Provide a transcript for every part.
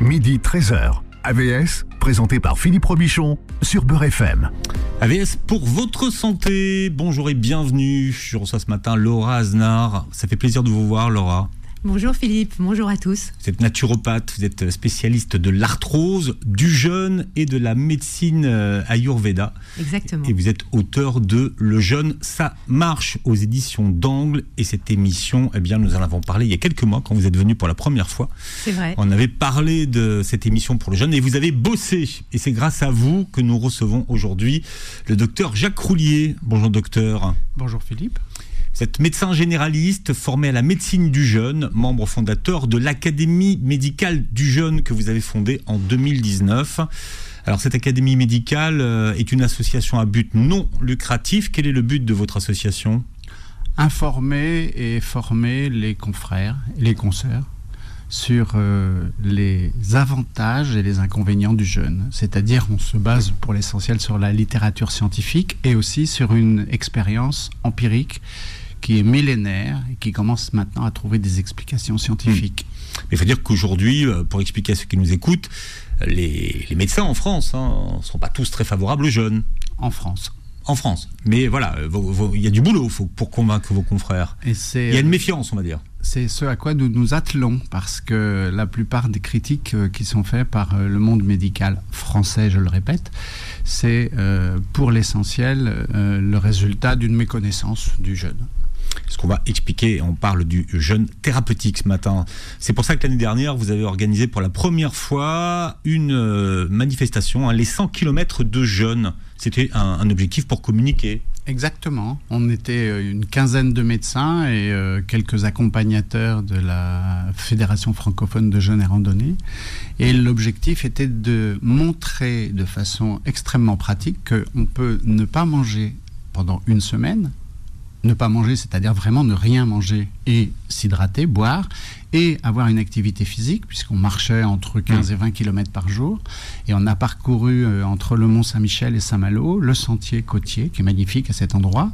midi 13h. AVS, présenté par Philippe Robichon sur Beurre FM. AVS pour votre santé. Bonjour et bienvenue. Je reçois ce matin Laura Aznar. Ça fait plaisir de vous voir, Laura. Bonjour Philippe, bonjour à tous. Vous êtes naturopathe, vous êtes spécialiste de l'arthrose, du jeûne et de la médecine euh, Ayurveda. Exactement. Et vous êtes auteur de Le jeûne, ça marche aux éditions d'Angle. Et cette émission, eh bien, nous en avons parlé il y a quelques mois quand vous êtes venu pour la première fois. C'est vrai. On avait parlé de cette émission pour le jeûne et vous avez bossé. Et c'est grâce à vous que nous recevons aujourd'hui le docteur Jacques Roulier. Bonjour docteur. Bonjour Philippe. Êtes médecin généraliste formé à la médecine du jeûne, membre fondateur de l'Académie médicale du jeûne que vous avez fondée en 2019. Alors cette académie médicale euh, est une association à but non lucratif. Quel est le but de votre association? Informer et former les confrères les consoeurs sur euh, les avantages et les inconvénients du jeûne. C'est-à-dire on se base pour l'essentiel sur la littérature scientifique et aussi sur une expérience empirique qui est millénaire et qui commence maintenant à trouver des explications scientifiques. Mais il faut dire qu'aujourd'hui, euh, pour expliquer à ceux qui nous écoutent, les, les médecins en France ne hein, sont pas tous très favorables aux jeunes. En France. En France. Mais voilà, il y a du boulot faut, pour convaincre vos confrères. Il y a une méfiance, on va dire. C'est ce à quoi nous nous attelons, parce que la plupart des critiques euh, qui sont faites par euh, le monde médical français, je le répète, c'est pour l'essentiel le résultat d'une méconnaissance du jeune ce qu'on va expliquer. On parle du jeûne thérapeutique ce matin. C'est pour ça que l'année dernière, vous avez organisé pour la première fois une euh, manifestation, hein, les 100 km de jeûne. C'était un, objectif pour communiquer. Exactement. On était euh, une quinzaine de médecins et euh, quelques accompagnateurs de la Fédération francophone de jeûne et randonnée. Et l'objectif était de montrer de façon extrêmement pratique qu'on peut ne pas manger pendant une semaine ne pas manger, c'est-à-dire vraiment ne rien manger et s'hydrater, boire, et avoir une activité physique, puisqu'on marchait entre 15 et 20 km par jour. Et on a parcouru euh, entre le Mont Saint-Michel et Saint-Malo le sentier côtier, qui est magnifique à cet endroit,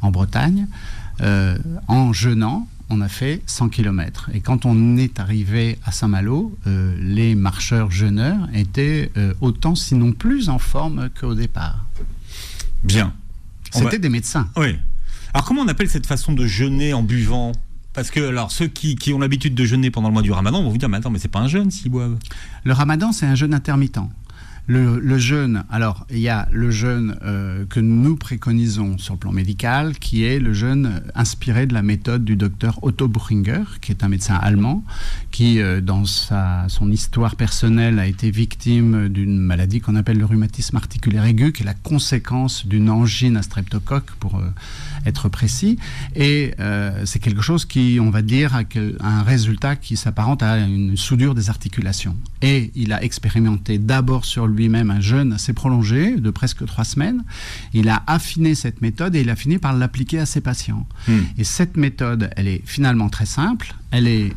en Bretagne. Euh, en jeûnant, on a fait 100 km. Et quand on est arrivé à Saint-Malo, euh, les marcheurs jeûneurs étaient autant, sinon plus en forme qu'au départ. Bien. C'était des médecins. Oui. Alors comment on appelle cette façon de jeûner en buvant? Parce que alors ceux qui, ont l'habitude de jeûner pendant le mois du Ramadan vont vous dire mais attends mais c'est pas un jeûne s'ils boivent. Le Ramadan c'est un jeûne intermittent. Le, jeûne, alors il y a le jeûne euh, que nous préconisons sur le plan médical, qui est le jeûne inspiré de la méthode du docteur Otto Buchinger, qui est un médecin allemand, qui euh, dans sa, son histoire personnelle a été victime d'une maladie qu'on appelle le rhumatisme articulaire aigu, qui est la conséquence d'une angine à streptocoque, pour euh, être précis. Et c'est quelque chose qui, on va dire, a un résultat qui s'apparente à une soudure des articulations. Et il a expérimenté d'abord sur lui lui-même un jeûne assez prolongé, de presque trois semaines. Il a affiné cette méthode et il a fini par l'appliquer à ses patients. Hmm. Et cette méthode, elle est finalement très simple. Elle est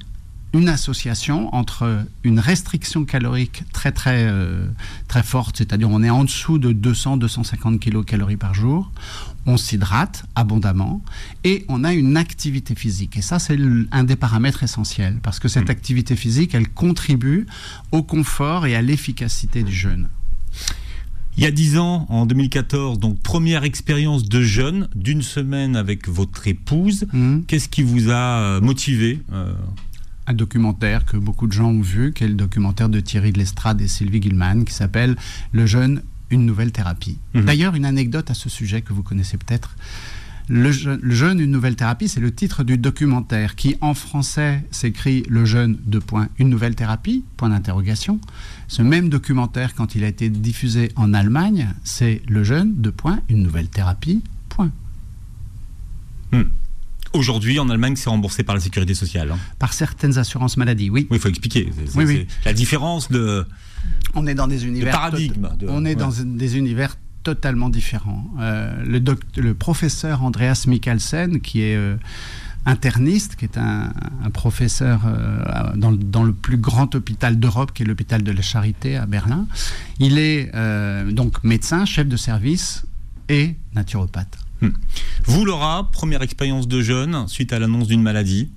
une association entre une restriction calorique très très euh, très forte, c'est-à-dire on est en dessous de 200-250 kcal par jour, on s'hydrate abondamment et on a une activité physique. Et ça, c'est un des paramètres essentiels parce que cette hmm. activité physique, elle contribue au confort et à l'efficacité du jeûne. Il y a dix ans, en 2014, donc première expérience de jeûne d'une semaine avec votre épouse. Hmm. Qu'est-ce qui vous a euh, motivé euh un documentaire que beaucoup de gens ont vu, qui est le documentaire de Thierry de Lestrade et Sylvie Gilman, qui s'appelle Le jeûne, une nouvelle thérapie. Mhm. D'ailleurs, une anecdote à ce sujet que vous connaissez peut-être. Le, jeûne, une nouvelle thérapie, c'est le titre du documentaire qui, en français, s'écrit Le jeûne, de point, une nouvelle thérapie, point d'interrogation. Ce même documentaire, quand il a été diffusé en Allemagne, c'est Le jeûne, de point, une nouvelle thérapie, point. Hmm. Aujourd'hui, en Allemagne, c'est remboursé par la sécurité sociale. Hein. Par certaines assurances maladie, oui. Oui, il faut expliquer. oui, La différence de. On est dans des univers. paradigme. on est dans des univers totalement différents. Euh, le, le, professeur Andreas Mikkelsen, qui est. Euh, interniste, qui est un, professeur euh, dans, dans, le plus grand hôpital d'Europe, qui est l'hôpital de la Charité à Berlin. Il est donc médecin, chef de service et naturopathe. Hmm. Vous, Laura, première expérience de jeûne suite à l'annonce d'une maladie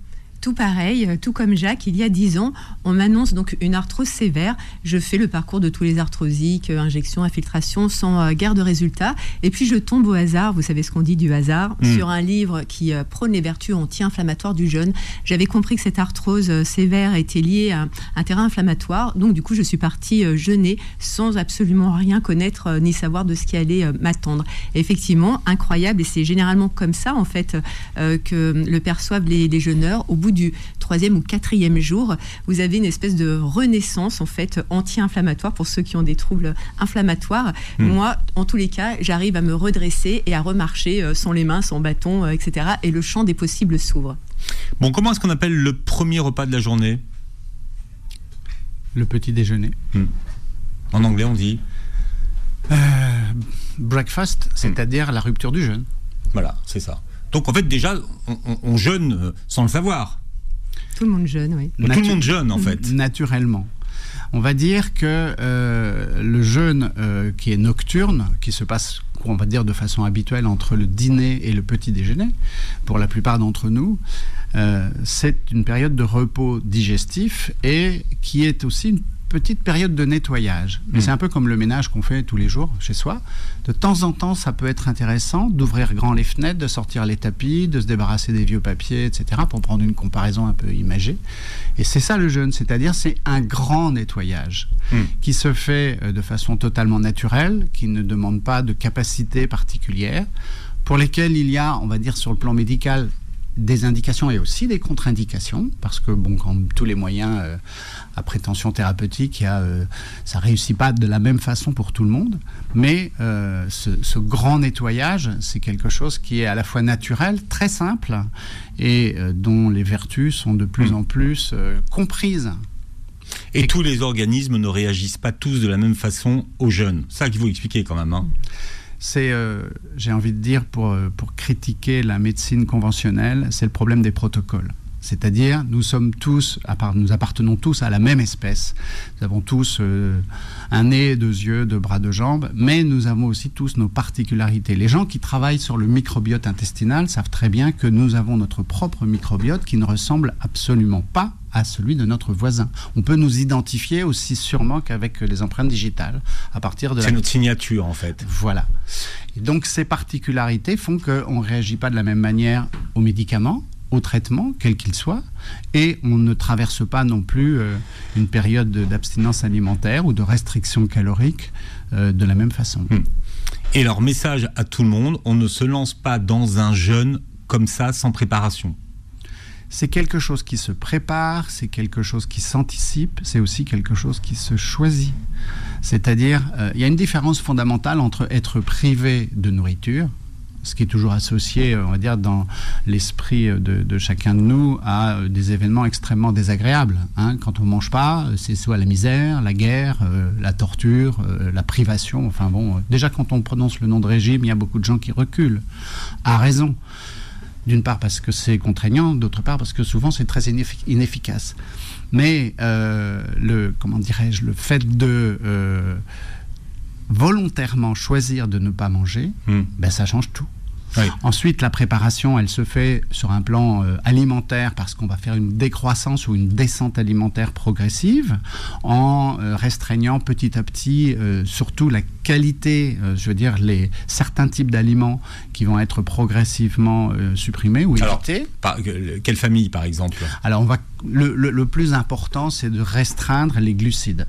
tout pareil, euh, tout comme Jacques, il y a 10 ans, on m'annonce donc une arthrose sévère. Je fais le parcours de tous les arthrosiques, euh, injection, infiltration, sans euh, guère de résultats. Et puis je tombe au hasard, vous savez ce qu'on dit du hasard, Mm. sur un livre qui prône les vertus anti-inflammatoires du jeûne. J'avais compris que cette arthrose sévère était liée à un terrain inflammatoire. Donc du coup, je suis partie jeûner sans absolument rien connaître ni savoir de ce qui allait m'attendre. Effectivement, incroyable. Et c'est généralement comme ça, en fait, que le perçoivent les, les jeûneurs. Au bout du troisième ou quatrième jour, vous avez une espèce de renaissance en fait anti-inflammatoire pour ceux qui ont des troubles inflammatoires. Mm. Moi, en tous les cas, j'arrive à me redresser et à remarcher euh, sans les mains, sans bâton, euh, etc. Et le champ des possibles s'ouvre. Bon, comment est-ce qu'on appelle le premier repas de la journée? Le petit déjeuner. En anglais, on dit. Euh, breakfast, c'est-à-dire la rupture du jeûne. Voilà, c'est ça. Donc en fait, déjà, on, on- on jeûne sans le savoir. Tout le monde jeûne, oui. Tout le monde jeûne, en fait. Naturellement. On va dire que euh, le jeûne euh, qui est nocturne, qui se passe, on va dire de façon habituelle entre le dîner et le petit déjeuner, pour la plupart d'entre nous, euh, c'est une période de repos digestif et qui est aussi une petite période de nettoyage. Mais Mm. c'est un peu comme le ménage qu'on fait tous les jours chez soi. De temps en temps, ça peut être intéressant d'ouvrir grand les fenêtres, de sortir les tapis, de se débarrasser des vieux papiers, etc., pour prendre une comparaison un peu imagée. Et c'est ça le jeûne, c'est-à-dire c'est un grand nettoyage Mm. qui se fait euh, de façon totalement naturelle, qui ne demande pas de capacité particulière, pour lesquelles il y a, on va dire sur le plan médical, des indications et aussi des contre-indications, parce que bon, comme tous les moyens euh, à prétention thérapeutique, y a, euh, ça réussit pas de la même façon pour tout le monde, mais euh, ce, grand nettoyage, c'est quelque chose qui est à la fois naturel, très simple, et dont les vertus sont de plus en plus comprises. Et tous les organismes ne réagissent pas tous de la même façon au jeûne. Ça qu'il faut expliquer quand même. hein. C'est, euh, j'ai envie de dire, pour, euh, pour critiquer la médecine conventionnelle, c'est le problème des protocoles. C'est-à-dire, nous sommes tous, nous appartenons tous à la même espèce. Nous avons tous euh, un nez, deux yeux, deux bras, deux jambes, mais nous avons aussi tous nos particularités. Les gens qui travaillent sur le microbiote intestinal savent très bien que nous avons notre propre microbiote qui ne ressemble absolument pas à celui de notre voisin. On peut nous identifier aussi sûrement qu'avec les empreintes digitales à partir de la C'est notre signature en fait. voilà. Et donc ces particularités font qu'on ne réagit pas de la même manière aux médicaments, aux traitements, quels qu'ils soient, et on ne traverse pas non plus euh, une période de- d'abstinence alimentaire ou de restriction calorique euh, de la même façon. Hmm. Et leur message à tout le monde, on ne se lance pas dans un jeûne comme ça sans préparation. C'est quelque chose qui se prépare, c'est quelque chose qui s'anticipe, c'est aussi quelque chose qui se choisit. C'est-à-dire, euh, il y a une différence fondamentale entre être privé de nourriture, ce qui est toujours associé, euh, on va dire, dans l'esprit de, de chacun de nous à euh, des événements extrêmement désagréables. hein. Quand on mange pas, euh, c'est soit la misère, la guerre, euh, la torture, euh, la privation. Enfin bon, déjà quand on prononce le nom de régime, il y a beaucoup de gens qui reculent, à raison. D'une part parce que c'est contraignant, d'autre part parce que souvent c'est très ineffi- inefficace. Mais euh, le comment dirais-je, le fait de volontairement choisir de ne pas manger, Hmm. ben ça change tout. Oui. Ensuite, la préparation, elle se fait sur un plan euh, alimentaire parce qu'on va faire une décroissance ou une descente alimentaire progressive en euh, restreignant petit à petit euh, surtout la qualité, je veux dire, les, certains types d'aliments qui vont être progressivement supprimés ou Alors, évités. Par- quelle famille par exemple? Alors, on va, le, le- le plus important, c'est de restreindre les glucides.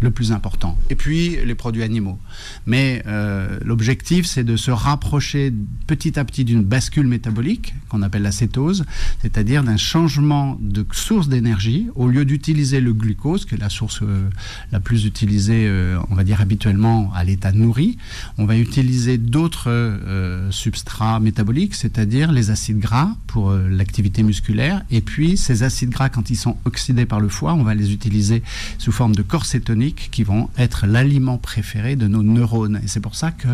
Le plus important. Et puis, les produits animaux. Mais euh, l'objectif, c'est de se rapprocher petit à petit d'une bascule métabolique, qu'on appelle la cétose, c'est-à-dire d'un changement de source d'énergie. Au lieu d'utiliser le glucose, qui est la source euh, la plus utilisée, euh, on va dire habituellement à l'état nourri, on va utiliser d'autres substrats métaboliques, c'est-à-dire les acides gras pour l'activité musculaire. Et puis, ces acides gras, quand ils sont oxydés par le foie, on va les utiliser sous forme de corps qui vont être l'aliment préféré de nos neurones. Et c'est pour ça que,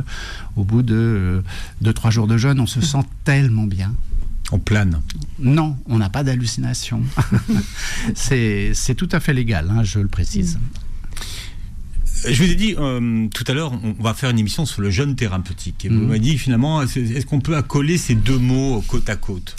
au bout de 2-3 jours de jeûne, on se sent tellement bien. On plane. Non, on n'a pas d'hallucination. c'est tout à fait légal, hein, je le précise. Je vous ai dit euh, tout à l'heure, on va faire une émission sur le jeûne thérapeutique. Et vous Mhm. m'avez dit finalement, est-ce est-ce qu'on peut accoler ces deux mots côte à côte?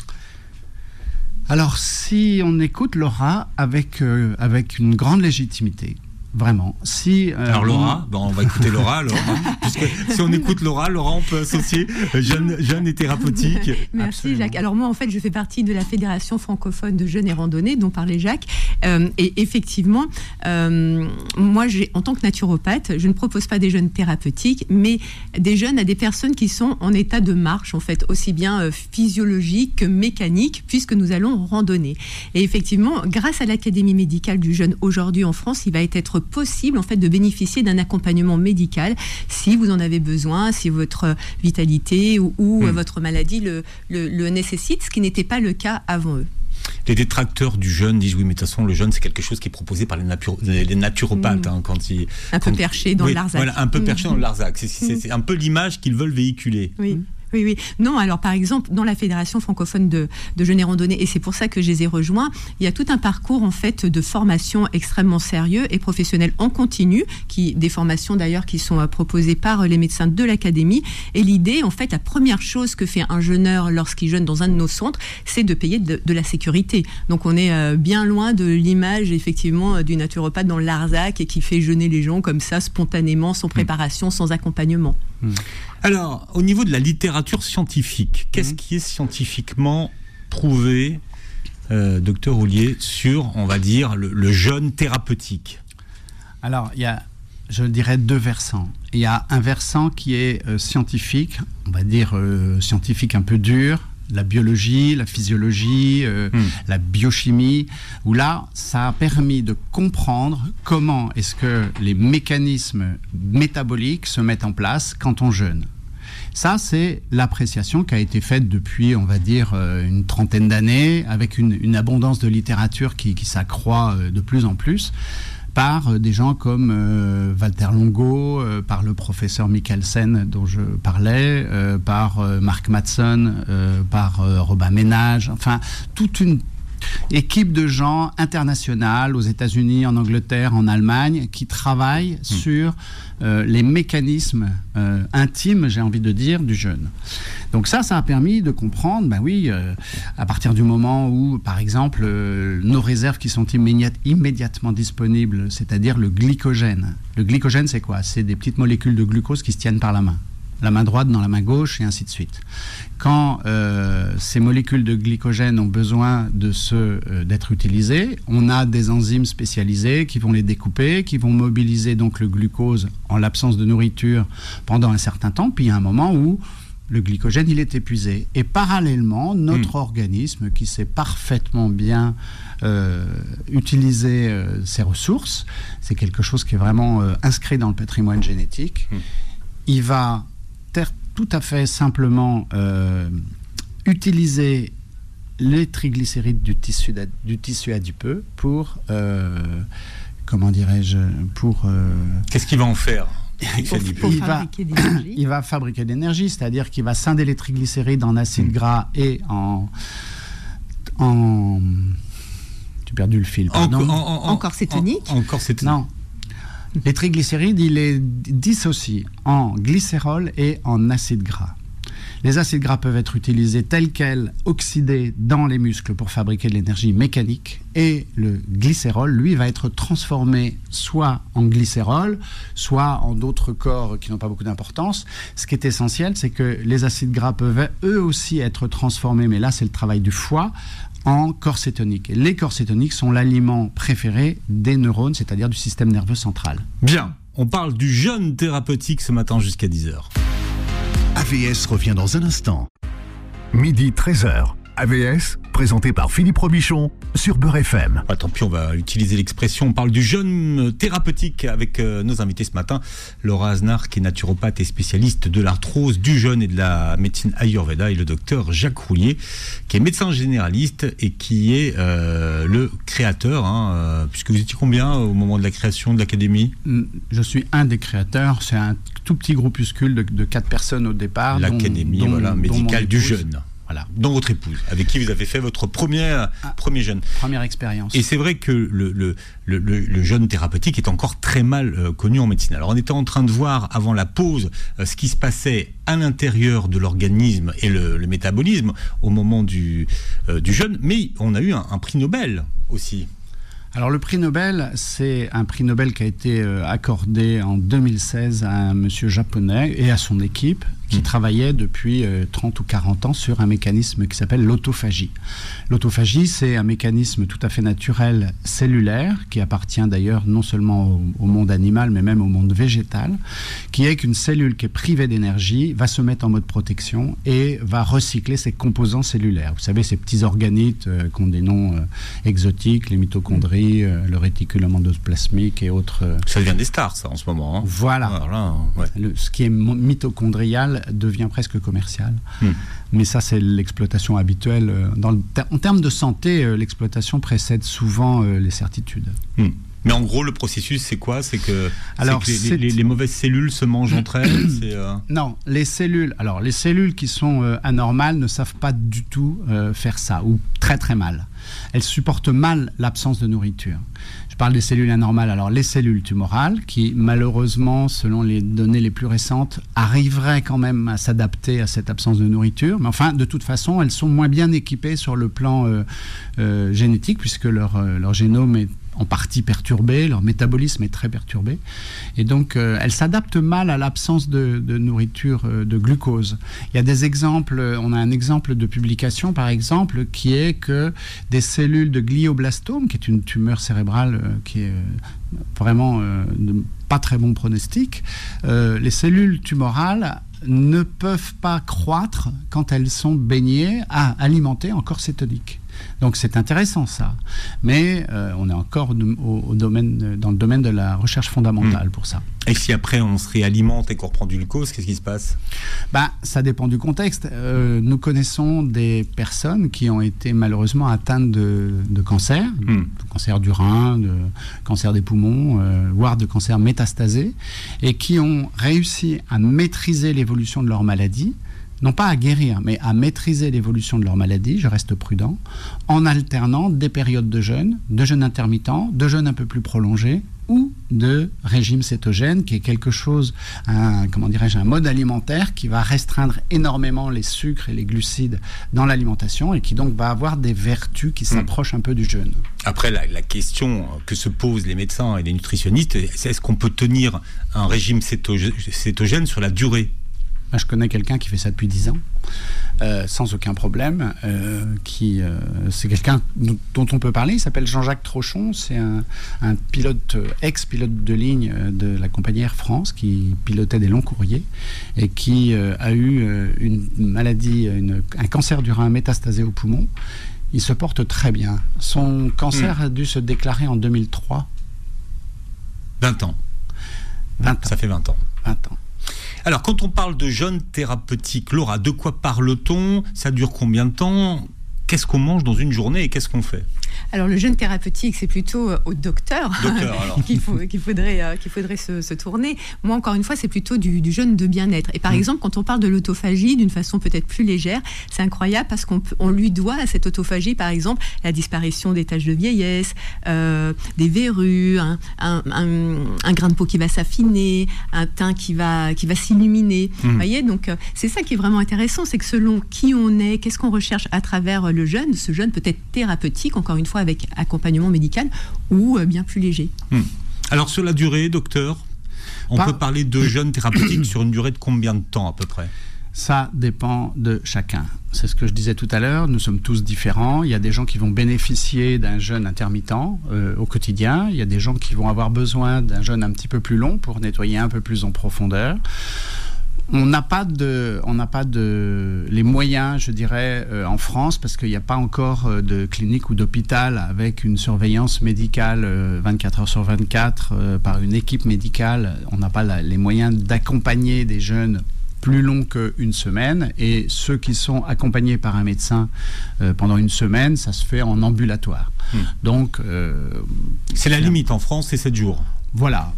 Alors, si on écoute Laura avec, euh, avec une grande légitimité, Vraiment. Si, euh, Alors Laura, bon, on va écouter Laura alors. puisque si on écoute Laura, Laura, on peut associer jeune, jeune et thérapeutique. Merci Jacques. Alors moi, en fait, je fais partie de la Fédération francophone de jeunes et randonnées dont parlait Jacques. Euh, et effectivement, euh, moi, en tant que naturopathe, je ne propose pas des jeunes thérapeutiques, mais des jeunes à des personnes qui sont en état de marche, en fait, aussi bien physiologique que mécanique, puisque nous allons randonner. Et effectivement, grâce à l'Académie médicale du jeune aujourd'hui en France, il va être possible en fait de bénéficier d'un accompagnement médical si vous en avez besoin, si votre vitalité ou, hmm. votre maladie le, le, nécessite, ce qui n'était pas le cas avant eux. Les détracteurs du jeûne disent oui, mais de toute façon, le jeûne, c'est quelque chose qui est proposé par les, les naturopathes. Hmm. Hein, quand ils, un peu perché dans le Larzac. Voilà, un peu perché dans le Larzac. C'est un peu l'image qu'ils veulent véhiculer. Oui. Oui, oui. Non, alors par exemple, dans la Fédération francophone de, de jeunes et randonnées, et c'est pour ça que je les ai rejoints, il y a tout un parcours en fait de formation extrêmement sérieux et professionnel en continu, qui, des formations d'ailleurs qui sont euh, proposées par euh, les médecins de l'académie. Et l'idée, en fait, la première chose que fait un jeûneur lorsqu'il jeûne dans un de nos centres, c'est de payer de, la sécurité. Donc on est euh, bien loin de l'image effectivement du naturopathe dans l'Arzac et qui fait jeûner les gens comme ça spontanément, sans préparation, sans accompagnement. Mmh. Alors, au niveau de la littérature scientifique, qu'est-ce mmh. qui est scientifiquement prouvé, euh, docteur Roulier, sur, on va dire, le, jeûne thérapeutique? Alors, il y a, je dirais, deux versants. Il y a un versant qui est euh, scientifique, on va dire euh, scientifique un peu dur, la biologie, la physiologie, mmh. la biochimie, où là, ça a permis de comprendre comment est-ce que les mécanismes métaboliques se mettent en place quand on jeûne. Ça, c'est l'appréciation qui a été faite depuis, on va dire, euh, une trentaine d'années, avec une, abondance de littérature qui, s'accroît euh, de plus en plus par euh, des gens comme Walter Longo, par le professeur Mikkelsen dont je parlais, par Mark Matson, par Robin Ménage, enfin toute une équipe de gens internationales aux États-Unis, en Angleterre, en Allemagne, qui travaillent hmm. sur les mécanismes euh, intimes, j'ai envie de dire, du jeûne. Donc ça, ça a permis de comprendre, ben oui, euh, à partir du moment où, par exemple, nos réserves qui sont immédiatement disponibles, c'est-à-dire le glycogène. Le glycogène, c'est quoi? C'est des petites molécules de glucose qui se tiennent par la main la main droite dans la main gauche et ainsi de suite. Quand euh, ces molécules de glycogène ont besoin de se euh, d'être utilisées, on a des enzymes spécialisées qui vont les découper, qui vont mobiliser donc le glucose en l'absence de nourriture pendant un certain temps. Puis il y a un moment où le glycogène il est épuisé et parallèlement notre hmm. organisme qui sait parfaitement bien euh, utiliser ses ressources, c'est quelque chose qui est vraiment inscrit dans le patrimoine génétique. Hmm. Il va tout à fait simplement euh, utiliser les triglycérides du tissu, du tissu adipeux pour, euh, comment dirais-je, pour... Euh, Qu'est-ce qu'il va en faire il, va, il va fabriquer de l'énergie, c'est-à-dire qu'il va scinder les triglycérides en acides hmm. gras et en... en tu as perdu le fil, pardon. En, cétonique En, cétonique Non, les triglycérides, il les dissocie en glycérol et en acide gras. Les acides gras peuvent être utilisés tels quels, oxydés dans les muscles pour fabriquer de l'énergie mécanique. Et le glycérol, lui, va être transformé soit en glycérol, soit en d'autres corps qui n'ont pas beaucoup d'importance. Ce qui est essentiel, c'est que les acides gras peuvent eux aussi être transformés, mais là, c'est le travail du foie, en corps cétonique. Et les corps cétoniques sont l'aliment préféré des neurones, c'est-à-dire du système nerveux central. Bien, on parle du jeûne thérapeutique ce matin jusqu'à 10h. AVS revient dans un instant. Midi 13h. AVS, présenté par Philippe Robichon sur Beurre FM. Ah, tant pis, on va utiliser l'expression. On parle du jeûne thérapeutique avec euh, nos invités ce matin. Laura Aznar, qui est naturopathe et spécialiste de l'arthrose, du jeûne et de la médecine Ayurveda, et le docteur Jacques Roulier, qui est médecin généraliste et qui est euh, le créateur, hein, euh, puisque vous étiez combien au moment de la création de l'académie? Je suis un des créateurs. C'est un tout petit groupuscule de, quatre personnes au départ. L'académie voilà, médicale du jeûne. Voilà, dans votre épouse, avec qui vous avez fait votre premier, ah. premier jeûne. Première expérience. Et c'est vrai que le, le, le, le, jeûne thérapeutique est encore très mal euh, connu en médecine. Alors on était en train de voir avant la pause euh, ce qui se passait à l'intérieur de l'organisme et le, métabolisme au moment du, euh, du jeûne, mais on a eu un, un prix Nobel aussi. Alors le prix Nobel, c'est un prix Nobel qui a été accordé en 2016 à un monsieur japonais et à son équipe qui travaillait depuis 30 euh, ou 40 ans sur un mécanisme qui s'appelle l'autophagie. L'autophagie, c'est un mécanisme tout à fait naturel cellulaire, qui appartient d'ailleurs non seulement au, monde animal, mais même au monde végétal, qui est qu'une cellule qui est privée d'énergie va se mettre en mode protection et va recycler ses composants cellulaires. Vous savez, ces petits organites euh, qui ont des noms euh, exotiques, les mitochondries, le réticulum endoplasmique et autres. Ça devient des stars, ça, en ce moment. Hein. Voilà. ce qui est mitochondrial devient presque commercial. Hmm. Mais ça, c'est l'exploitation habituelle. Euh, en termes de santé, euh, l'exploitation précède souvent euh, les certitudes. Hmm. Mais en gros, le processus, c'est quoi? C'est que, alors, les, mauvaises cellules se mangent entre elles Non, les cellules. Alors, les cellules qui sont anormales ne savent pas du tout faire ça, ou très très mal. Elles supportent mal l'absence de nourriture. Je parle des cellules anormales. Alors, les cellules tumorales, qui malheureusement, selon les données les plus récentes, arriveraient quand même à s'adapter à cette absence de nourriture. Mais enfin, de toute façon, elles sont moins bien équipées sur le plan euh, euh, génétique, puisque leur, euh, leur génome est en partie perturbé, leur métabolisme est très perturbé. Et donc, euh, elles s'adaptent mal à l'absence de, nourriture euh, de glucose. Il y a des exemples, on a un exemple de publication, par exemple, qui est que des cellules de glioblastome, qui est une tumeur cérébrale euh, qui est vraiment pas très bon pronostic, les cellules tumorales ne peuvent pas croître quand elles sont baignées, à, alimentées en corps cétonique. Donc c'est intéressant ça. Mais euh, on est encore au, domaine, dans le domaine de la recherche fondamentale hmm. pour ça. Et si après on se réalimente et qu'on reprend du glucose, qu'est-ce qui se passe? Bah, Ça dépend du contexte. Euh, nous connaissons des personnes qui ont été malheureusement atteintes de, cancer, hmm. de cancer du rein, de cancer des poumons, euh, voire de cancer métastasé, et qui ont réussi à maîtriser l'évolution de leur maladie non pas à guérir, mais à maîtriser l'évolution de leur maladie, je reste prudent, en alternant des périodes de jeûne, de jeûne intermittent, de jeûne un peu plus prolongé, ou de régime cétogène, qui est quelque chose, un, comment dirais-je, un mode alimentaire qui va restreindre énormément les sucres et les glucides dans l'alimentation et qui donc va avoir des vertus qui hmm. s'approchent un peu du jeûne. Après, la, la, question que se posent les médecins et les nutritionnistes, c'est est-ce qu'on peut tenir un régime cétogène sur la durée? Je connais quelqu'un qui fait ça depuis 10 ans, euh, sans aucun problème. Euh, qui, euh, c'est quelqu'un dont on peut parler. Il s'appelle Jean-Jacques Trochon. C'est un, pilote, ex-pilote de ligne de la compagnie Air France, qui pilotait des longs courriers et qui a eu une maladie, un cancer du rein métastasé au poumon. Il se porte très bien. Son cancer hmm. a dû se déclarer en 2003. 20 ans. 20 ans. Ça fait 20 ans. 20 ans. Alors, quand on parle de jeûne thérapeutique, Laura, de quoi parle-t-on? Ça dure combien de temps? Qu'est-ce qu'on mange dans une journée et qu'est-ce qu'on fait? Alors le jeûne thérapeutique, c'est plutôt euh, au docteur, qu'il faudrait, euh, qu'il faudrait se, tourner. Moi, encore une fois, c'est plutôt du, jeûne de bien-être. Et par mm. exemple, quand on parle de l'autophagie d'une façon peut-être plus légère, c'est incroyable parce qu'on lui doit à cette autophagie, par exemple, la disparition des taches de vieillesse, euh, des verrues, un, grain de peau qui va s'affiner, un teint qui va, qui va s'illuminer. Mm. Vous voyez, donc c'est ça qui est vraiment intéressant, c'est que selon qui on est, qu'est-ce qu'on recherche à travers le jeûne, ce jeûne peut être thérapeutique, encore une fois, avec accompagnement médical ou euh, bien plus léger. Hmm. Alors sur la durée, docteur, on peut parler de jeûne thérapeutique sur une durée de combien de temps à peu près? Ça dépend de chacun. C'est ce que je disais tout à l'heure, nous sommes tous différents. Il y a des gens qui vont bénéficier d'un jeûne intermittent euh, au quotidien. Il y a des gens qui vont avoir besoin d'un jeûne un petit peu plus long pour nettoyer un peu plus en profondeur on n'a pas de, on n'a pas de les moyens, je dirais, euh, en France, parce qu'il n'y a pas encore euh, de clinique ou d'hôpital avec une surveillance médicale 24 euh, heures sur 24 par une équipe médicale. On n'a pas les moyens d'accompagner des jeunes plus long qu'une semaine. Et ceux qui sont accompagnés par un médecin pendant une semaine, ça se fait en ambulatoire. Hmm. Donc, c'est la limite en France, c'est 7 jours. Voilà,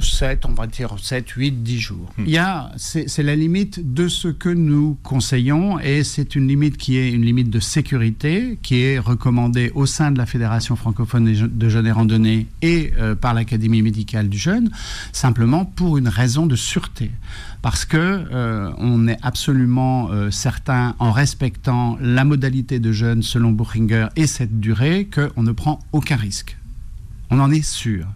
7, on va dire 7, 8, 10 jours. Il y a, c'est la limite de ce que nous conseillons et c'est une limite qui est une limite de sécurité qui est recommandée au sein de la Fédération francophone de jeunes et randonnées et euh, par l'Académie médicale du jeune, simplement pour une raison de sûreté. Parce que euh, on est absolument euh, certain, en respectant la modalité de jeûne selon Buchinger et cette durée, qu'on ne prend aucun risque. On en est sûr.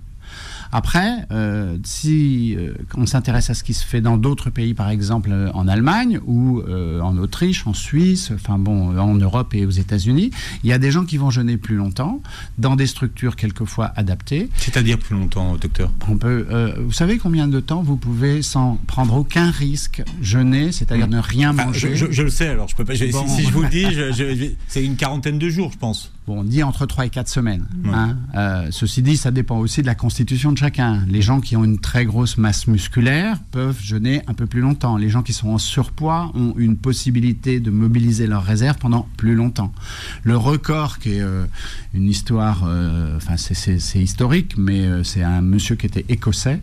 Après, euh, si euh, on s'intéresse à ce qui se fait dans d'autres pays, par exemple euh, en Allemagne ou en Autriche, en Suisse, enfin bon, en Europe et aux États-Unis, il y a des gens qui vont jeûner plus longtemps dans des structures quelquefois adaptées. C'est-à-dire plus longtemps, docteur? On peut. vous savez combien de temps vous pouvez, sans prendre aucun risque, jeûner, c'est-à-dire ne rien manger? je, le sais, alors je peux pas. si, je vous le dis, c'est une quarantaine de jours, je pense. Bon, on dit entre 3 et 4 semaines. Hein. ceci dit, ça dépend aussi de la constitution de chacun. Les gens qui ont une très grosse masse musculaire peuvent jeûner un peu plus longtemps. Les gens qui sont en surpoids ont une possibilité de mobiliser leurs réserves pendant plus longtemps. Le record, qui est euh, une histoire, euh, enfin c'est historique, mais euh, c'est un monsieur qui était écossais.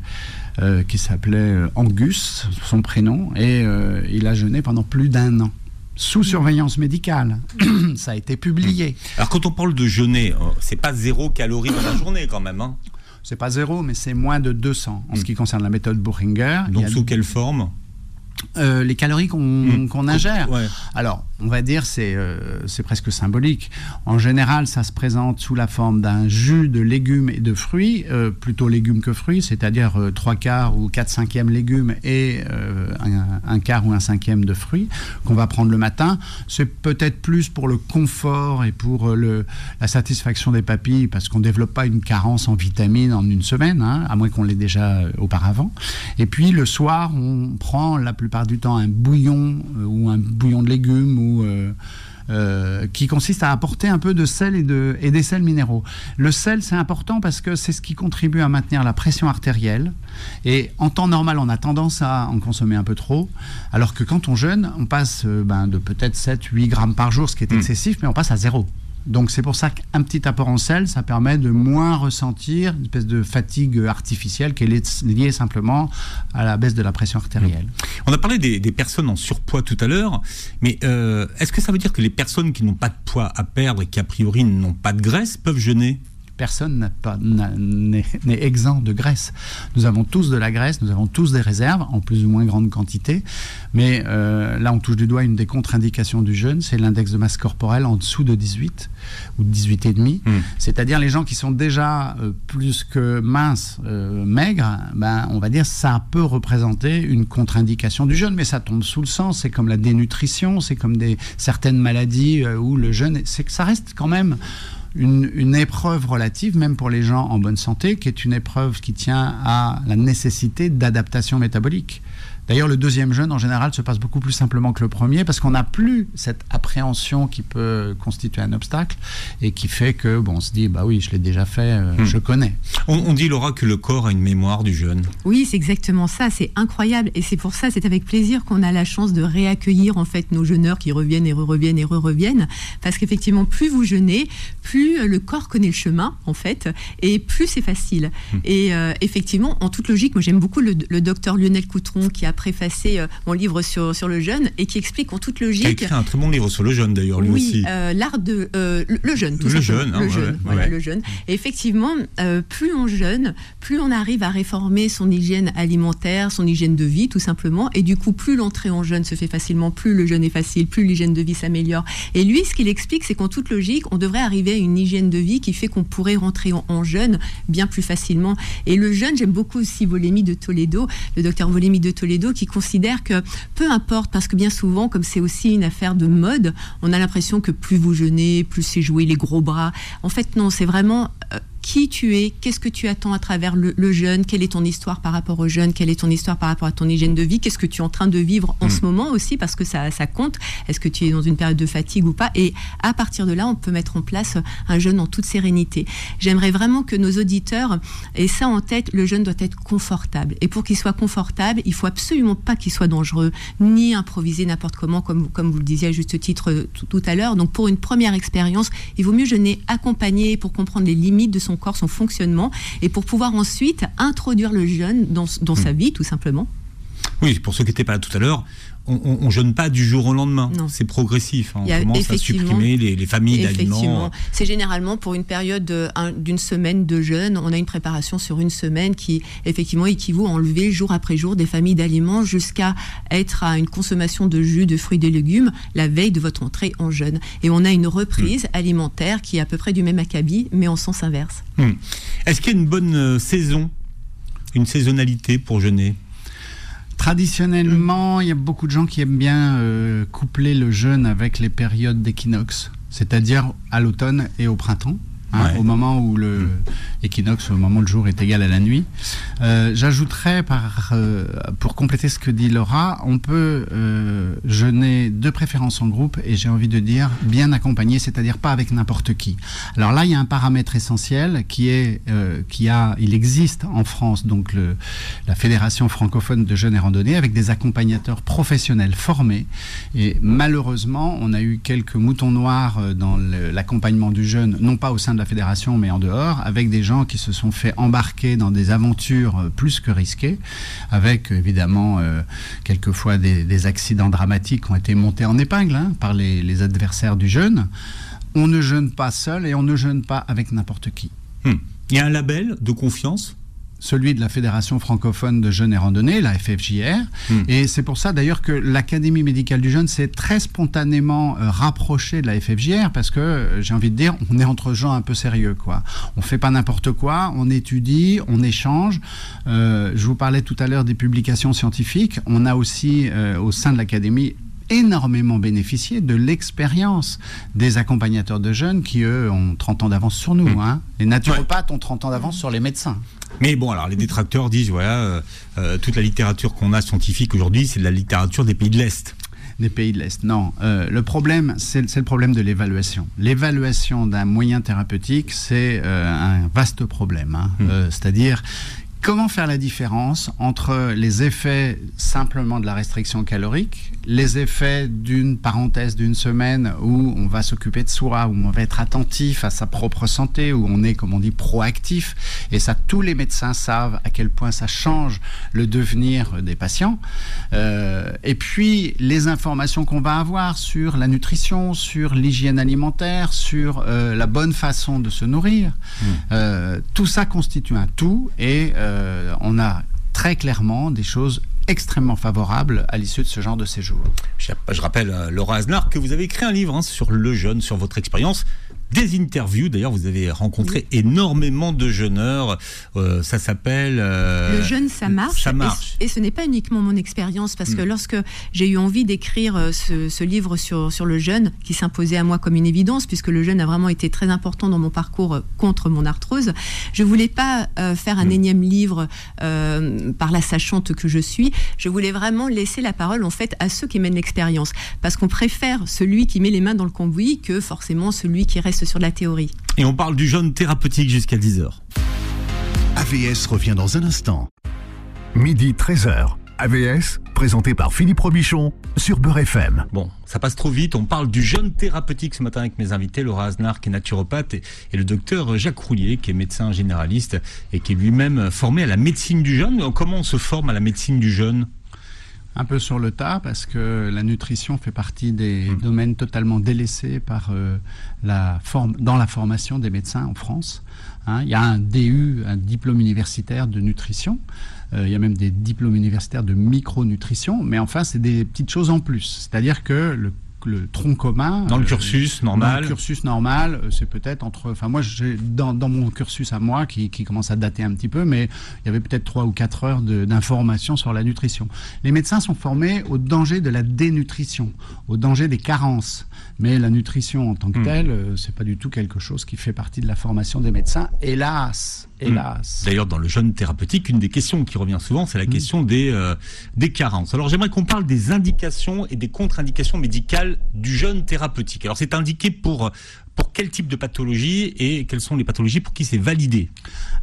qui s'appelait Angus, son prénom, et il a jeûné pendant plus d'un an sous surveillance médicale. Ça a été publié. Alors quand on parle de jeûner, c'est pas zéro calorie dans la journée quand même. Hein c'est pas zéro, mais c'est moins de 200 en ce qui concerne la méthode Boehringer. Donc sous quelle forme? Euh, les calories qu'on hmm. ingère. Alors, on va dire c'est euh, c'est presque symbolique. En général, ça se présente sous la forme d'un jus de légumes et de fruits, euh, plutôt légumes que fruits, c'est-à-dire trois quarts ou quatre cinquièmes légumes et un, quart ou un cinquième de fruits qu'on va prendre le matin. C'est peut-être plus pour le confort et pour le, la satisfaction des papilles, parce qu'on ne développe pas une carence en vitamines en une semaine, hein, à moins qu'on l'ait déjà auparavant. Et puis le soir, on prend la plupart du temps un bouillon euh, ou un bouillon de légumes euh, euh, qui consiste à apporter un peu de sel et, de, et des sels minéraux. Le sel, c'est important parce que c'est ce qui contribue à maintenir la pression artérielle. Et en temps normal, on a tendance à en consommer un peu trop, alors que quand on jeûne, on passe ben, de peut-être 7-8 grammes par jour, ce qui est hmm. excessif, mais on passe à zéro. Donc c'est pour ça qu'un petit apport en sel, ça permet de moins ressentir une espèce de fatigue artificielle qui est liée simplement à la baisse de la pression artérielle. Mmh. On a parlé des, personnes en surpoids tout à l'heure, mais euh, est-ce que ça veut dire que les personnes qui n'ont pas de poids à perdre et qui a priori n'ont pas de graisse peuvent jeûner? Personne n'est exempt de graisse. Nous avons tous de la graisse, nous avons tous des réserves en plus ou moins grande quantité, mais euh, là on touche du doigt une des contre-indications du jeûne, c'est l'index de masse corporelle en dessous de 18 ou 18,5, mmh. c'est-à-dire les gens qui sont déjà euh, plus que minces, euh, maigres, ben, on va dire ça peut représenter une contre-indication du jeûne, mais ça tombe sous le sens, c'est comme la dénutrition, c'est comme des, certaines maladies où le jeûne, c'est que ça reste quand même une, épreuve relative, même pour les gens en bonne santé, qui est une épreuve qui tient à la nécessité d'adaptation métabolique. D'ailleurs, le deuxième jeûne, en général, se passe beaucoup plus simplement que le premier parce qu'on n'a plus cette appréhension qui peut constituer un obstacle et qui fait que, bon, on se dit, bah oui, je l'ai déjà fait, euh, hmm. je connais. On, dit, Laura, que le corps a une mémoire du jeûne. Oui, c'est exactement ça. C'est incroyable. Et c'est pour ça, c'est avec plaisir qu'on a la chance de réaccueillir, en fait, nos jeûneurs qui reviennent et reviennent et re-reviennent. Parce qu'effectivement, plus vous jeûnez, plus le corps connaît le chemin, en fait, et plus c'est facile. Hmm. Et euh, effectivement, en toute logique, moi j'aime beaucoup le, le docteur Lionel Coutron qui a préfacé euh, mon livre sur, sur le jeûne et qui explique en toute logique. Qui a écrit un très bon livre sur le jeûne d'ailleurs, lui oui, aussi. Euh, l'art de. Euh, le, jeûne, tout le jeûne, hein, le, jeûne voilà, le jeûne. Et effectivement, plus on jeûne, plus on arrive à réformer son hygiène alimentaire, son hygiène de vie, tout simplement. Et du coup, plus l'entrée en jeûne se fait facilement, plus le jeûne est facile, plus l'hygiène de vie s'améliore. Et lui, ce qu'il explique, c'est qu'en toute logique, on devrait arriver à une hygiène de vie qui fait qu'on pourrait rentrer en, en, jeûne bien plus facilement. Et le jeûne, j'aime beaucoup aussi Volémie de Toledo, le docteur Volémie de Toledo, qui considère que peu importe, parce que bien souvent, comme c'est aussi une affaire de mode, on a l'impression que plus vous jeûnez, plus c'est jouer les gros bras. En fait, non, c'est vraiment euh, qui tu es, qu'est-ce que tu attends à travers le, jeûne, quelle est ton histoire par rapport au jeûne, quelle est ton histoire par rapport à ton hygiène de vie, qu'est-ce que tu es en train de vivre en hmm. ce moment aussi, parce que ça, ça compte, est-ce que tu es dans une période de fatigue ou pas, et à partir de là, on peut mettre en place un jeûne en toute sérénité. J'aimerais vraiment que nos auditeurs aient ça en tête, le jeûne doit être confortable, et pour qu'il soit confortable, il faut absolument pas qu'il soit dangereux, ni improvisé n'importe comment, comme, comme vous le disiez à juste titre tout, tout à l'heure, donc pour une première expérience, il vaut mieux jeûner accompagné pour comprendre les limites de son son corps, son fonctionnement, et pour pouvoir ensuite introduire le jeûne dans, dans sa vie, tout simplement. Oui, pour ceux qui n'étaient pas là tout à l'heure, on ne jeûne pas du jour au lendemain. C'est progressif. Hein. On commence à supprimer les, familles d'aliments. C'est généralement pour une période d'une semaine de jeûne. On a une préparation sur une semaine qui, effectivement, équivaut à enlever jour après jour des familles d'aliments jusqu'à être à une consommation de jus, de fruits, et légumes la veille de votre entrée en jeûne. Et on a une reprise hmm. alimentaire qui est à peu près du même acabit, mais en sens inverse. Hmm. Est-ce qu'il y a une bonne euh, saison, une saisonnalité pour jeûner? Traditionnellement, il y a beaucoup de gens qui aiment bien euh, coupler le jeûne avec les périodes d'équinoxe, c'est-à-dire à l'automne et au printemps. Hein, au moment où le mm. Équinoxe, au moment le jour est égal à la nuit. Euh, j'ajouterais, euh, pour compléter ce que dit Laura, on peut euh, jeûner de préférence en groupe et j'ai envie de dire bien accompagné, c'est-à-dire pas avec n'importe qui. Alors là, il y a un paramètre essentiel qui est, qui a, il existe en France, donc le, la Fédération francophone de jeûne et randonnée, avec des accompagnateurs professionnels formés. Et malheureusement, on a eu quelques moutons noirs dans l'accompagnement du jeûne, non pas au sein de la fédération, mais en dehors, avec des gens qui se sont fait embarquer dans des aventures euh, plus que risquées, avec évidemment euh, quelquefois des, accidents dramatiques qui ont été montés en épingle hein, par les, adversaires du jeûne. On ne jeûne pas seul et on ne jeûne pas avec n'importe qui. Hmm. Il y a un label de confiance celui de la Fédération francophone de jeûne et randonnée, la FFJR. Hmm. Et c'est pour ça d'ailleurs que l'Académie médicale du jeûne s'est très spontanément euh, rapprochée de la FFJR parce que euh, j'ai envie de dire, on est entre gens un peu sérieux. Quoi. On fait pas n'importe quoi, on étudie, on échange. Euh, je vous parlais tout à l'heure des publications scientifiques. On a aussi au sein de l'Académie énormément bénéficié de l'expérience des accompagnateurs de jeunes qui, eux, ont 30 ans d'avance sur nous. Hmm. Hein. Les naturopathes ont 30 ans d'avance sur les médecins. Mais bon, alors les détracteurs disent, voilà, euh, euh, toute la littérature qu'on a scientifique aujourd'hui, c'est de la littérature des pays de l'Est des pays de l'Est. Non, euh, le problème, c'est le problème de l'évaluation. L'évaluation d'un moyen thérapeutique, c'est un vaste problème. Hein. Hmm. C'est-à-dire Comment faire la différence entre les effets simplement de la restriction calorique, les effets d'une parenthèse d'une semaine où on va s'occuper de soi, où on va être attentif à sa propre santé, où on est, comme on dit, proactif, et ça, tous les médecins savent à quel point ça change le devenir des patients. Euh, et puis, les informations qu'on va avoir sur la nutrition, sur l'hygiène alimentaire, sur euh, la bonne façon de se nourrir, mmh. euh, tout ça constitue un tout, et on a très clairement des choses extrêmement favorables à l'issue de ce genre de séjour. Je, rappelle, euh, Laura Aznar, que vous avez écrit un livre hein, sur le jeûne, sur votre expérience des interviews. D'ailleurs, vous avez rencontré énormément de jeûneurs. Euh, ça s'appelle. Euh, le jeûne, ça marche. Ça marche. Et, ce n'est pas uniquement mon expérience, parce que hmm. lorsque j'ai eu envie d'écrire euh, ce, livre sur, sur le jeûne, qui s'imposait à moi comme une évidence, puisque le jeûne a vraiment été très important dans mon parcours contre mon arthrose, je voulais pas faire un hmm. énième livre par la sachante que je suis. Je voulais vraiment laisser la parole, en fait, à ceux qui mènent l'expérience. Parce qu'on préfère celui qui met les mains dans le cambouis que forcément celui qui reste sur la théorie. Et on parle du jeûne thérapeutique jusqu'à 10h. AVS revient dans un instant. Midi 13h. AVS, présenté par Philippe Robichon sur Beurre FM. Bon, ça passe trop vite. On parle du jeûne thérapeutique ce matin avec mes invités, Laura Aznar, qui est naturopathe, et, le docteur Jacques Roulier, qui est médecin généraliste et qui est lui-même formé à la médecine du jeûne. Comment on se forme à la médecine du jeûne? Un peu sur le tas parce que la nutrition fait partie des mmh. domaines totalement délaissés par euh, la forme dans la formation des médecins en France. Hein. il y a un DU, un diplôme universitaire de nutrition. Euh, il y a même des diplômes universitaires de micronutrition, mais enfin c'est des petites choses en plus. C'est-à-dire que le le tronc commun. Dans le euh, cursus normal. Dans le cursus normal, euh, c'est peut-être entre. Enfin, moi, j'ai dans, dans, mon cursus à moi, qui, qui, commence à dater un petit peu, mais il y avait peut-être trois ou quatre heures d'information sur la nutrition. Les médecins sont formés au danger de la dénutrition, au danger des carences. Mais la nutrition en tant que hmm. telle, euh, c'est pas du tout quelque chose qui fait partie de la formation des médecins, hélas. Hélas. Hmm. D'ailleurs, dans le jeûne thérapeutique, une des questions qui revient souvent, c'est la hmm. question des, euh, des carences. Alors, j'aimerais qu'on parle des indications et des contre-indications médicales du jeûne thérapeutique. Alors, c'est indiqué pour, pour quel type de pathologie et quelles sont les pathologies pour qui c'est validé?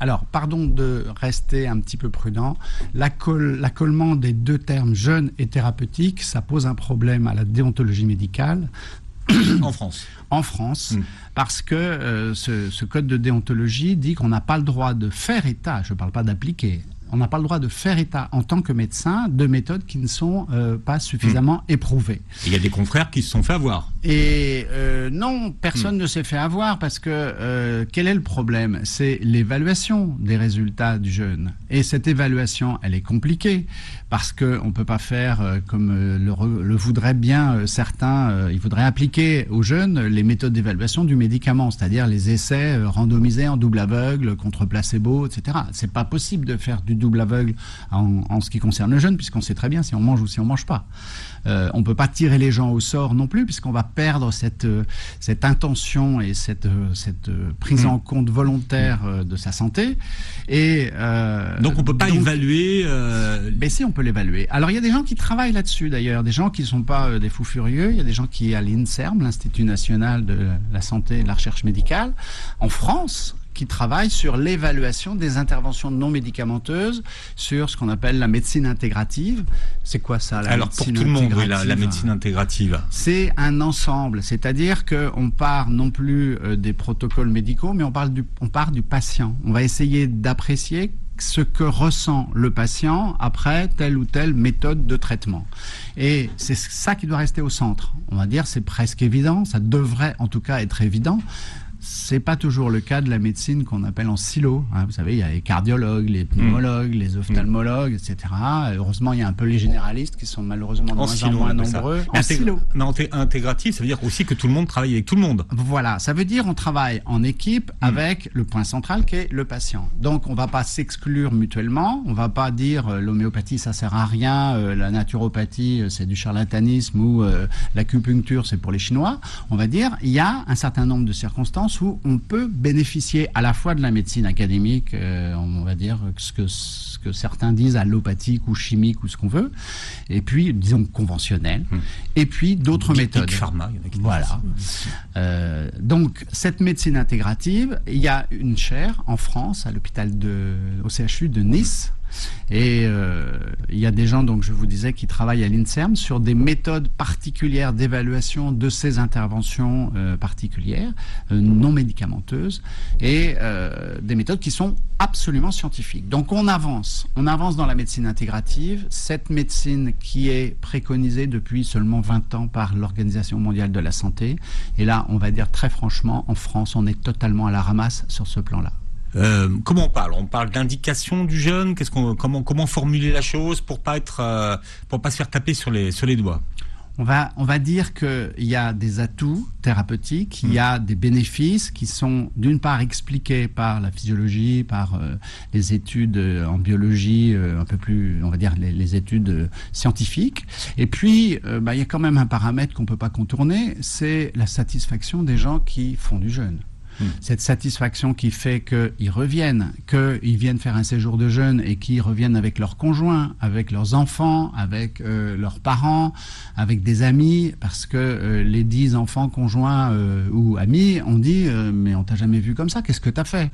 Alors, pardon de rester un petit peu prudent. L'accollement des deux termes jeûne et thérapeutique, ça pose un problème à la déontologie médicale en France. En France, mm. parce que euh, ce, ce, code de déontologie dit qu'on n'a pas le droit de faire état, je ne parle pas d'appliquer, on n'a pas le droit de faire état en tant que médecin de méthodes qui ne sont euh, pas suffisamment hmm. éprouvées. Il y a des confrères qui se sont fait avoir. Et euh, non, personne hmm. ne s'est fait avoir parce que euh, quel est le problème? C'est l'évaluation des résultats du jeune. Et cette évaluation, elle est compliquée parce qu'on ne peut pas faire comme le, le voudraient bien certains. ils voudraient appliquer aux jeunes les méthodes d'évaluation du médicament, c'est-à-dire les essais randomisés en double aveugle contre placebo, etc. C'est pas possible de faire du double aveugle en, ce qui concerne le jeune, puisqu'on sait très bien si on mange ou si on mange pas. Euh, on ne peut pas tirer les gens au sort non plus, puisqu'on va perdre cette, euh, cette intention et cette, euh, cette prise mm. en compte volontaire de sa santé. Et, donc on ne peut pas évaluer. Mais si, on peut l'évaluer. Alors il y a des gens qui travaillent là-dessus d'ailleurs, des gens qui ne sont pas des fous furieux. Il y a des gens qui, à l'INSERM, l'Institut national de la santé et de la recherche médicale, en France, qui travaille sur l'évaluation des interventions non médicamenteuses, sur ce qu'on appelle la médecine intégrative. C'est quoi ça, la Alors pour tout le monde, la, médecine intégrative. C'est un ensemble, c'est-à-dire qu'on part non plus euh, des protocoles médicaux, mais on, parle du, on part du patient. On va essayer d'apprécier ce que ressent le patient après telle ou telle méthode de traitement. Et c'est ça qui doit rester au centre. On va dire c'est presque évident, ça devrait en tout cas être évident, c'est pas toujours le cas de la médecine qu'on appelle en silo. Hein. Vous savez, il y a les cardiologues, les pneumologues, les mm. ophtalmologues, etc. Heureusement, il y a un peu les généralistes qui sont malheureusement de moins en moins nombreux. En silo. Non, intégratif, ça veut dire aussi que tout le monde travaille avec tout le monde. Voilà, ça veut dire on travaille en équipe mm. avec le point central qui est le patient. Donc, on va pas s'exclure mutuellement. On va pas dire euh, l'homéopathie ça sert à rien, euh, la naturopathie euh, c'est du charlatanisme ou l'acupuncture c'est pour les Chinois. On va dire il y a un certain nombre de circonstances où on peut bénéficier à la fois de la médecine académique, euh, on va dire ce que, ce que certains disent allopathique ou chimique ou ce qu'on veut, et puis disons conventionnelle, hmm. et puis d'autres méthodes. Pharma, voilà. Euh, donc cette médecine intégrative, il y a une chaire en France à l'hôpital de au CHU de Nice et euh, il y a des gens, donc je vous disais, qui travaillent à l'INSERM sur des méthodes particulières d'évaluation de ces interventions euh, particulières, euh, non médicamenteuses, et des méthodes qui sont absolument scientifiques. Donc on avance, on avance dans la médecine intégrative, cette médecine qui est préconisée depuis seulement 20 ans par l'Organisation mondiale de la santé. Et là, on va dire très franchement, en France, on est totalement à la ramasse sur ce plan-là. Euh, comment on parle? On parle d'indication du jeune? Comment, formuler la chose pour pas être, euh, pour pas se faire taper sur les, doigts? On va, dire qu'il y a des atouts thérapeutiques, il y a des bénéfices qui sont d'une part expliqués par la physiologie, par euh, les études en biologie, un peu plus, on va dire les, études scientifiques. Et puis, bah, il y a quand même un paramètre qu'on peut pas contourner, c'est la satisfaction des gens qui font du jeûne. Hmm. Cette satisfaction qui fait qu'ils reviennent, qu'ils viennent faire un séjour de jeûne et qu'ils reviennent avec leurs conjoints, avec leurs enfants, avec euh, leurs parents, avec des amis, parce que euh, les dix enfants conjoints euh, ou amis ont dit mais on t'a jamais vu comme ça, qu'est-ce que t'as fait?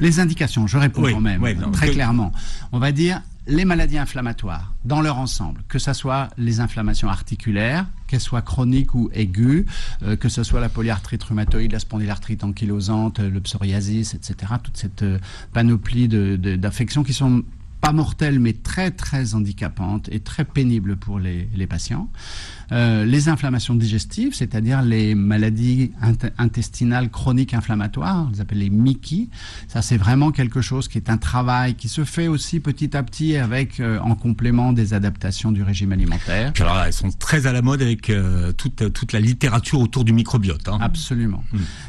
Les indications, je réponds quand même très clairement. On va dire les maladies inflammatoires dans leur ensemble, que ce soit les inflammations articulaires, qu'elles soient chroniques ou aiguës, euh, que ce soit la polyarthrite rhumatoïde, la spondylarthrite ankylosante, le psoriasis, etc., toute cette euh, panoplie d'affections qui sont pas mortelles mais très très handicapantes et très pénibles pour les, les patients. Euh, les inflammations digestives, c'est-à-dire les maladies intestinales chroniques inflammatoires, on les appelle les MICI. Ça, c'est vraiment quelque chose qui est un travail qui se fait aussi petit à petit avec, euh, en complément des adaptations du régime alimentaire. alors, elles sont très à la mode avec euh, toute, toute la littérature autour du microbiote. Hein. Absolument.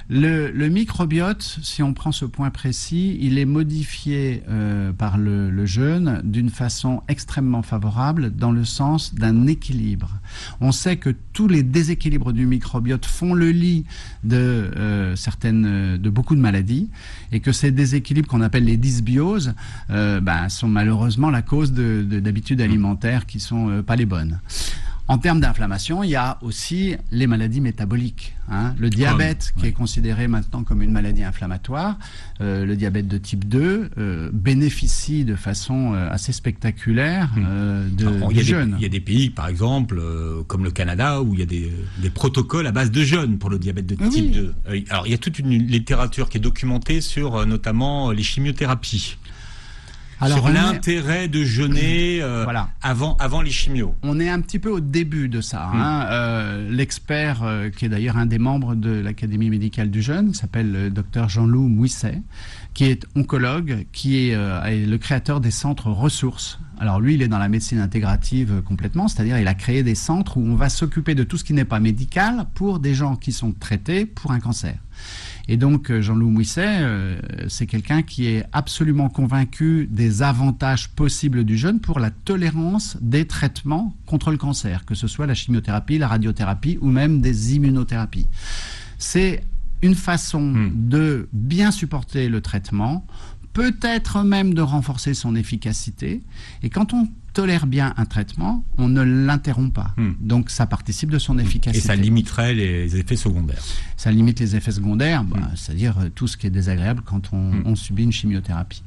Le, le, microbiote, si on prend ce point précis, il est modifié par le, le jeûne d'une façon extrêmement favorable dans le sens d'un équilibre. On sait que tous les déséquilibres du microbiote font le lit de euh, de beaucoup de maladies, et que ces déséquilibres qu'on appelle les dysbioses euh, ben, sont malheureusement la cause d'habitudes alimentaires qui sont euh, pas les bonnes. En termes d'inflammation, il y a aussi les maladies métaboliques. Hein. Le diabète, qui est considéré maintenant comme une maladie inflammatoire, euh, le diabète de type 2, euh, bénéficie de façon euh, assez spectaculaire Hmm. de, Alors, du il, y a jeûne. des, il y a des pays, par exemple, comme le Canada, où il y a des, des protocoles à base de jeûne pour le diabète de type oui. 2. Euh, alors, il y a toute une littérature qui est documentée sur notamment les chimiothérapies. Est- l'intérêt de jeûner euh, Voilà. avant, avant les chimios. On est un petit peu au début de ça. Hmm. hein. Euh, L'expert, euh, qui est d'ailleurs un des membres de l'Académie médicale du jeune, s'appelle le docteur Jean-Loup Mouisset, qui est oncologue, qui est, euh, est le créateur des centres ressources. Alors lui, il est dans la médecine intégrative euh, complètement, c'est-à-dire il a créé des centres où on va s'occuper de tout ce qui n'est pas médical pour des gens qui sont traités pour un cancer. Et donc euh, Jean-Loup Mouisset, euh, c'est quelqu'un qui est absolument convaincu des avantages possibles du jeûne pour la tolérance des traitements contre le cancer, que ce soit la chimiothérapie, la radiothérapie ou même des immunothérapies. C'est une façon Hmm. de bien supporter le traitement, peut-être même de renforcer son efficacité. Et quand on tolère bien un traitement, on ne l'interrompt pas. Hmm. Donc ça participe de son Et efficacité. ça limiterait les effets secondaires. Ça limite les effets secondaires, bah, Mm. c'est-à-dire euh, tout ce qui est désagréable quand on, Mm. on subit une chimiothérapie.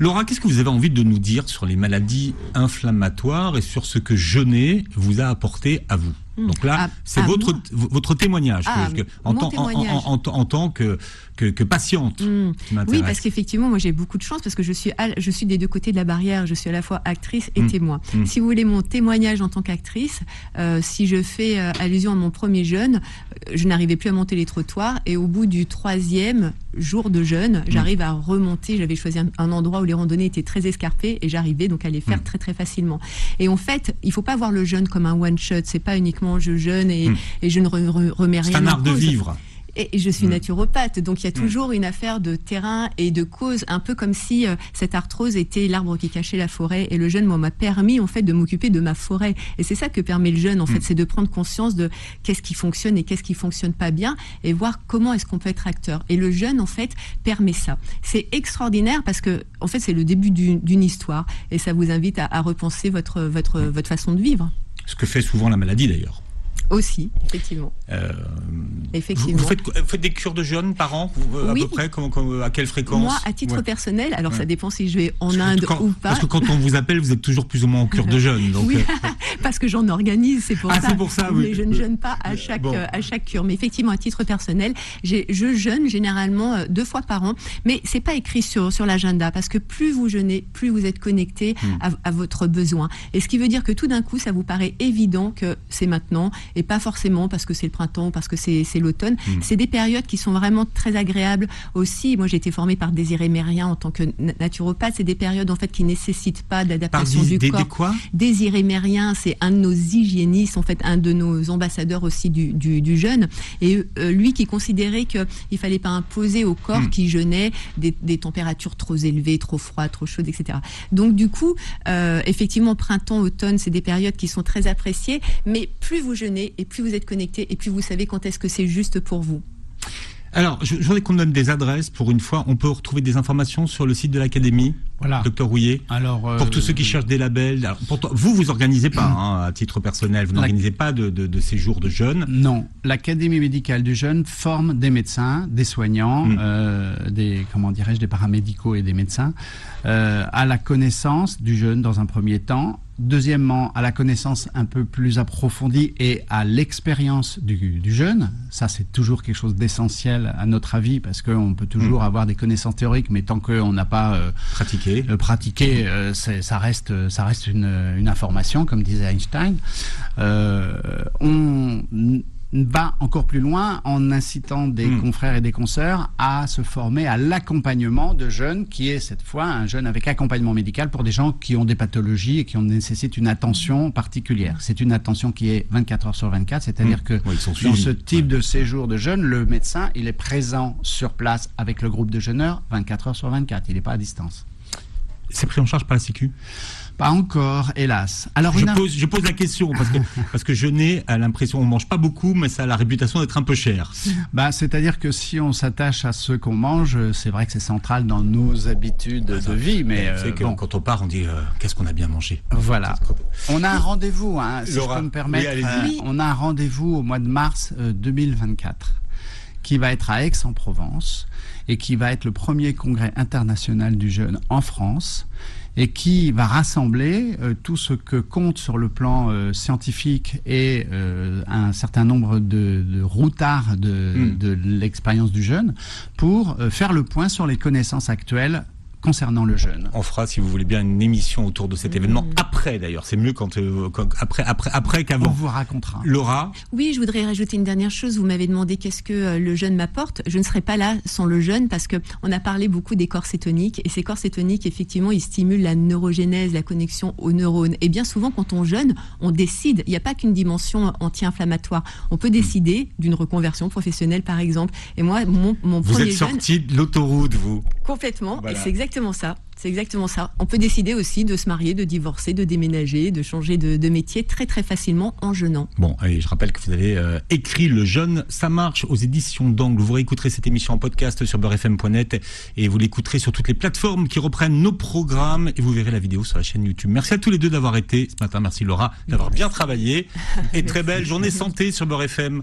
Laura, qu'est-ce que vous avez envie de nous dire sur les maladies inflammatoires et sur ce que jeûner vous a apporté à vous? Donc là, À- c'est à votre, votre témoignage. Ah, que- en, tant, en- en- témoignage. en- en tant que, que, que patiente Hmm. Oui, parce qu'effectivement, moi j'ai beaucoup de chance parce que je suis, à- je suis des deux côtés de la barrière. Je suis à la fois actrice et Mm. témoin. Si vous voulez mon témoignage en tant qu'actrice, euh, si je fais euh, allusion à mon premier jeûne, euh, je n'arrivais plus à monter les trottoirs et au bout du troisième jour de jeûne, j'arrive à remonter. J'avais choisi un, un endroit où les randonnées étaient très escarpées et j'arrivais donc à les faire très très facilement. Et en fait, il faut pas voir le jeûne comme un one shot. C'est pas uniquement je jeûne et, Mm. et je ne re- re- remets c'est rien un en art de cause. vivre. Et je suis Mm. naturopathe, donc il y a toujours une affaire de terrain et de cause, un peu comme si euh, cette arthrose était l'arbre qui cachait la forêt. Et le jeûne moi, m'a permis en fait de m'occuper de ma forêt. Et c'est ça que permet le jeûne en fait, c'est de prendre conscience de qu'est-ce qui fonctionne et qu'est-ce qui fonctionne pas bien, et voir comment est-ce qu'on peut être acteur. Et le jeûne en fait permet ça. C'est extraordinaire parce que en fait c'est le début d'une d'une histoire et ça vous invite à, à repenser votre votre votre façon de vivre Ce que fait souvent la maladie d'ailleurs. Aussi, effectivement, Euh, vous, effectivement. vous faites, vous faites des cures de jeûne par an, vous, euh, à peu près À quelle fréquence Moi, à titre Ouais. personnel, alors Ouais. ça dépend si je vais en Parce Inde quand- ou pas. Parce que quand on vous appelle, vous êtes toujours plus ou moins en cure de jeûne. Donc, oui, euh, parce que j'en organise, c'est pour Ah, ça. pour ça, oui. Mais je ne jeûne pas à chaque, Bon. euh, à chaque cure. Mais effectivement, à titre personnel, je jeûne généralement deux fois par an. Mais c'est pas écrit sur, sur l'agenda parce que plus vous jeûnez, plus vous êtes connecté Hmm. à, à votre besoin. Et ce qui veut dire que tout d'un coup, ça vous paraît évident que c'est maintenant et pas forcément parce que c'est le printemps parce que c'est l'automne. Hmm. C'est des périodes qui sont vraiment très agréables aussi. Moi, j'ai été formée par Désiré Mérien en tant que na- naturopathe. C'est des périodes en fait qui nécessitent pas d'adaptation du des- corps. des quoi? Désiré Mérien, c'est un de nos hygiénistes, en fait, un de nos ambassadeurs aussi du, du, du jeûne. Et euh, lui qui considérait qu'il fallait pas imposer au corps Mm. qui jeûnait des, des températures trop élevées, trop froides, trop chaudes, etc. Donc du coup, euh, effectivement, printemps, automne, c'est des périodes qui sont très appréciées. Mais plus vous jeûnez et plus vous êtes connecté et plus vous savez quand est-ce que c'est juste pour vous. Alors, je, je voudrais qu'on donne des adresses pour une fois. On peut retrouver des informations sur le site de l'Académie, Voilà. docteur Rouillet. Alors, euh, Pour tous ceux qui cherchent des labels, alors, vous vous organisez pas hein, à titre personnel, vous n'organisez pas de, de, de séjours de jeûne. Non, l'Académie médicale du jeune forme des médecins, des soignants, Mm. euh, des comment dirais-je, des paramédicaux et des médecins euh, à la connaissance du jeune dans un premier temps. Deuxièmement, à la connaissance un peu plus approfondie et à l'expérience du, du jeune. Ça, c'est toujours quelque chose d'essentiel à notre avis parce qu'on peut toujours Mm. avoir des connaissances théoriques, mais tant qu'on n'a pas euh, Pratiquer. le pratiquer, euh, ça reste, ça reste une, une information, comme disait Einstein. Euh, on va encore plus loin en incitant des Mm. confrères et des consoeurs à se former à l'accompagnement de jeunes, qui est cette fois un jeune avec accompagnement médical pour des gens qui ont des pathologies et qui ont nécessitent une attention particulière. C'est une attention qui est 24 heures sur 24, c'est-à-dire Mm. que Ouais, dans suivis. ce type Ouais. de séjour de jeunes, le médecin, il est présent sur place avec le groupe de jeûneurs 24 heures sur 24. Il n'est pas à distance. C'est pris en charge par la Sécu? Pas encore, hélas. Alors je, pose, je pose la question parce que, parce que Jeunet a l'impression on mange pas beaucoup, mais ça a la réputation d'être un peu cher. Bah, c'est-à-dire que si on s'attache à ce qu'on mange, c'est vrai que c'est central dans nos habitudes de vie. Mais euh, que quand on part, on dit euh, qu'est-ce qu'on a bien mangé? Voilà. On a un rendez-vous, hein, si je peux me permettre. Euh, on a un rendez-vous au mois de mars 2024 qui va être à Aix-en-Provence et qui va être le premier congrès international du jeune en France et qui va rassembler euh, tout ce que compte sur le plan euh, scientifique et euh, un certain nombre de, de routards de, hmm. de l'expérience du jeune pour faire le point sur les connaissances actuelles concernant le jeune. On fera, si vous voulez bien, une émission autour de cet événement mmh. après d'ailleurs. C'est mieux quand, euh, après après après qu'avant. On vous racontera. Laura. Oui, je voudrais rajouter une dernière chose. Vous m'avez demandé qu'est-ce que euh, le jeune m'apporte. Je ne serai pas là sans le jeune parce que on a parlé beaucoup des corps cétoniques et ces corps cétoniques, effectivement, ils stimulent la neurogénèse, la connexion aux neurones. Et bien souvent, quand on jeûne, on décide. Il n'y a pas qu'une dimension anti-inflammatoire. On peut décider d'une reconversion professionnelle, par exemple. Et moi, mon, mon vous êtes sorti de l'autoroute, vous. Complètement. Et c'est exactement ça. C'est exactement ça. On peut décider aussi de se marier, de divorcer, de déménager, de changer de, métier très très facilement en jeûnant. Bon, et je rappelle que vous avez euh, écrit Le Jeune, ça marche aux éditions d'Angle. Vous réécouterez cette émission en podcast sur beurrefm.net et vous l'écouterez sur toutes les plateformes qui reprennent nos programmes et vous verrez la vidéo sur la chaîne YouTube. Merci à tous les deux d'avoir été ce matin. Merci Laura d'avoir bien travaillé et très belle journée santé sur Beurre FM.